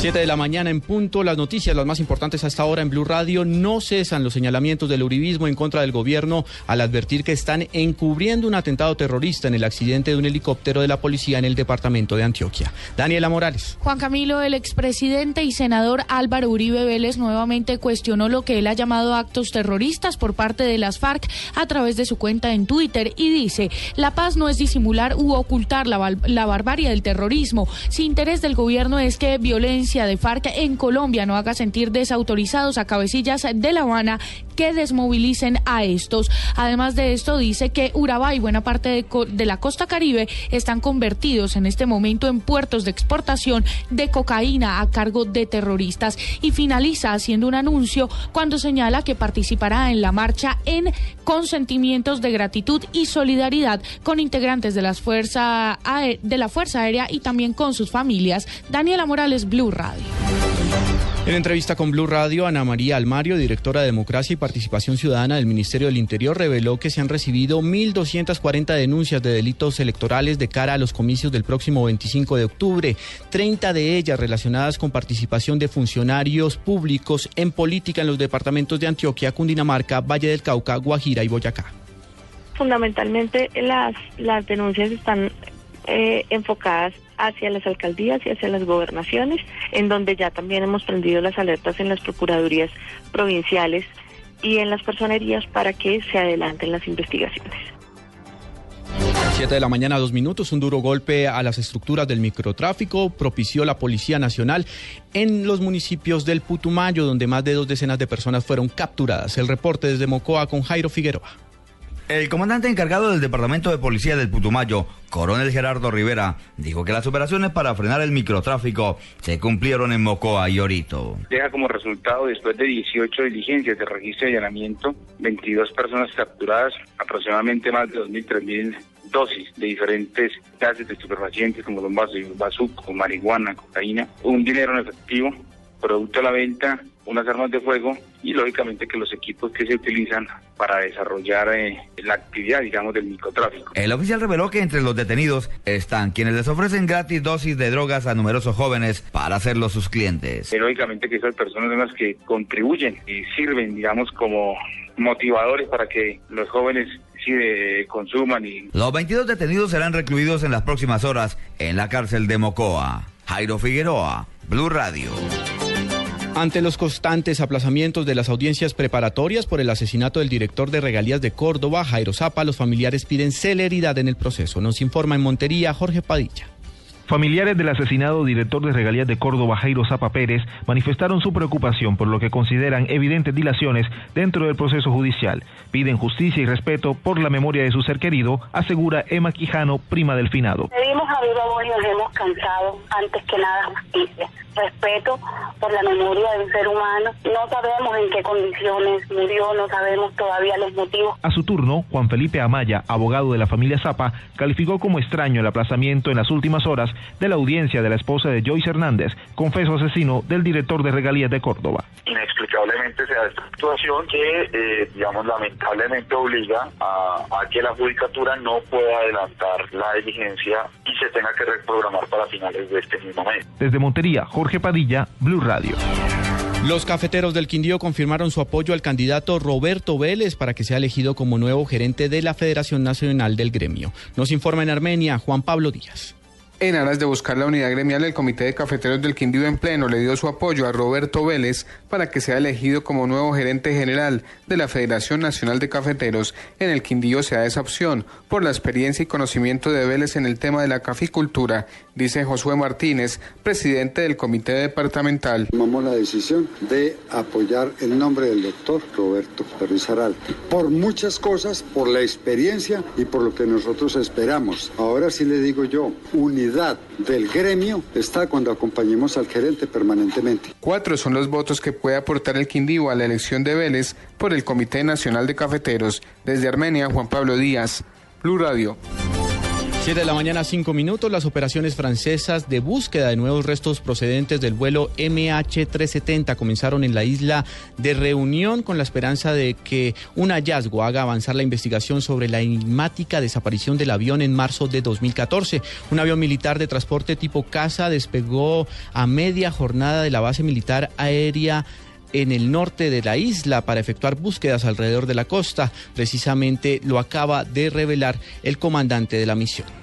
7 de la mañana en punto, las noticias, las más importantes hasta ahora en Blue Radio, no cesan los señalamientos del uribismo en contra del gobierno al advertir que están encubriendo un atentado terrorista en el accidente de un helicóptero de la policía en el departamento de Antioquia. Daniela Morales. Juan Camilo, el expresidente y senador Álvaro Uribe Vélez nuevamente cuestionó lo que él ha llamado actos terroristas por parte de las FARC a través de su cuenta en Twitter y dice, la paz no es disimular u ocultar la, la barbarie del terrorismo. Si interés del gobierno es que violencia de FARC en Colombia no haga sentir desautorizados a cabecillas de La Habana que desmovilicen a estos. Además de esto, dice que Urabá y buena parte de, la costa caribe están convertidos en este momento en puertos de exportación de cocaína a cargo de terroristas. Y finaliza haciendo un anuncio cuando señala que participará en la marcha en consentimientos de gratitud y solidaridad con integrantes de, las fuerza, de la Fuerza Aérea y también con sus familias. Daniela Morales, Blue Radio. En entrevista con Blue Radio, Ana María Almario, directora de Democracia y Participación Ciudadana del Ministerio del Interior, reveló que se han recibido 1.240 denuncias de delitos electorales de cara a los comicios del próximo 25 de octubre, 30 de ellas relacionadas con participación de funcionarios públicos en política en los departamentos de Antioquia, Cundinamarca, Valle del Cauca, Guajira y Boyacá. Fundamentalmente las, las denuncias están eh, enfocadas hacia las alcaldías y hacia las gobernaciones, en donde ya también hemos prendido las alertas en las procuradurías provinciales y en las personerías para que se adelanten las investigaciones. 7 de la mañana, dos minutos. Un duro golpe a las estructuras del microtráfico propició la Policía Nacional en los municipios del Putumayo, donde más de dos decenas de personas fueron capturadas. El reporte desde Mocoa con Jairo Figueroa. El comandante encargado del Departamento de Policía del Putumayo, coronel Gerardo Rivera, dijo que las operaciones para frenar el microtráfico se cumplieron en Mocoa y Orito. Deja como resultado, después de 18 diligencias de registro y allanamiento, 22 personas capturadas, aproximadamente más de 2.000, 3.000 dosis de diferentes gases de estupefacientes como los bazuco, marihuana, cocaína, un dinero en efectivo, producto a la venta unas armas de fuego y lógicamente que los equipos que se utilizan para desarrollar eh, la actividad, digamos, del microtráfico. El oficial reveló que entre los detenidos están quienes les ofrecen gratis dosis de drogas a numerosos jóvenes para hacerlos sus clientes. Y lógicamente que esas personas son las que contribuyen y sirven, digamos, como motivadores para que los jóvenes sí, eh, consuman. Y... Los 22 detenidos serán recluidos en las próximas horas en la cárcel de Mocoa. Jairo Figueroa, Blue Radio. Ante los constantes aplazamientos de las audiencias preparatorias por el asesinato del director de regalías de Córdoba, Jairo Zapa, los familiares piden celeridad en el proceso. Nos informa en Montería Jorge Padilla. Familiares del asesinado director de regalías de Córdoba, Jairo Zapa Pérez, manifestaron su preocupación por lo que consideran evidentes dilaciones dentro del proceso judicial. Piden justicia y respeto por la memoria de su ser querido, asegura Emma Quijano, prima del finado. Pedimos a viva voz y nos hemos cansado, antes que nada, justicia respeto por la memoria del ser humano. No sabemos en qué condiciones murió, no sabemos todavía los motivos. A su turno, Juan Felipe Amaya, abogado de la familia Zapa, calificó como extraño el aplazamiento en las últimas horas de la audiencia de la esposa de Joyce Hernández, confeso asesino del director de regalías de Córdoba. Inexplicablemente se da esta situación que, eh, digamos, lamentablemente obliga a, a que la judicatura no pueda adelantar la diligencia y se tenga que reprogramar para finales de este mismo mes. Desde Montería, Jorge Padilla, Blue Radio. Los cafeteros del Quindío confirmaron su apoyo al candidato Roberto Vélez para que sea elegido como nuevo gerente de la Federación Nacional del Gremio. Nos informa en Armenia Juan Pablo Díaz. En aras de buscar la unidad gremial, el Comité de Cafeteros del Quindío en pleno le dio su apoyo a Roberto Vélez para que sea elegido como nuevo gerente general de la Federación Nacional de Cafeteros. En el Quindío se da esa opción por la experiencia y conocimiento de Vélez en el tema de la caficultura, dice Josué Martínez, presidente del Comité Departamental. Tomamos la decisión de apoyar el nombre del doctor Roberto Perrizaral por muchas cosas, por la experiencia y por lo que nosotros esperamos. Ahora sí le digo yo, unidad del gremio está cuando acompañemos al gerente permanentemente. Cuatro son los votos que puede aportar el Quindío a la elección de Vélez por el Comité Nacional de Cafeteros. Desde Armenia, Juan Pablo Díaz, Blue Radio. 7 de la mañana, 5 minutos. Las operaciones francesas de búsqueda de nuevos restos procedentes del vuelo MH370 comenzaron en la isla de Reunión con la esperanza de que un hallazgo haga avanzar la investigación sobre la enigmática desaparición del avión en marzo de 2014. Un avión militar de transporte tipo casa despegó a media jornada de la base militar aérea en el norte de la isla para efectuar búsquedas alrededor de la costa. Precisamente lo acaba de revelar el comandante de la misión.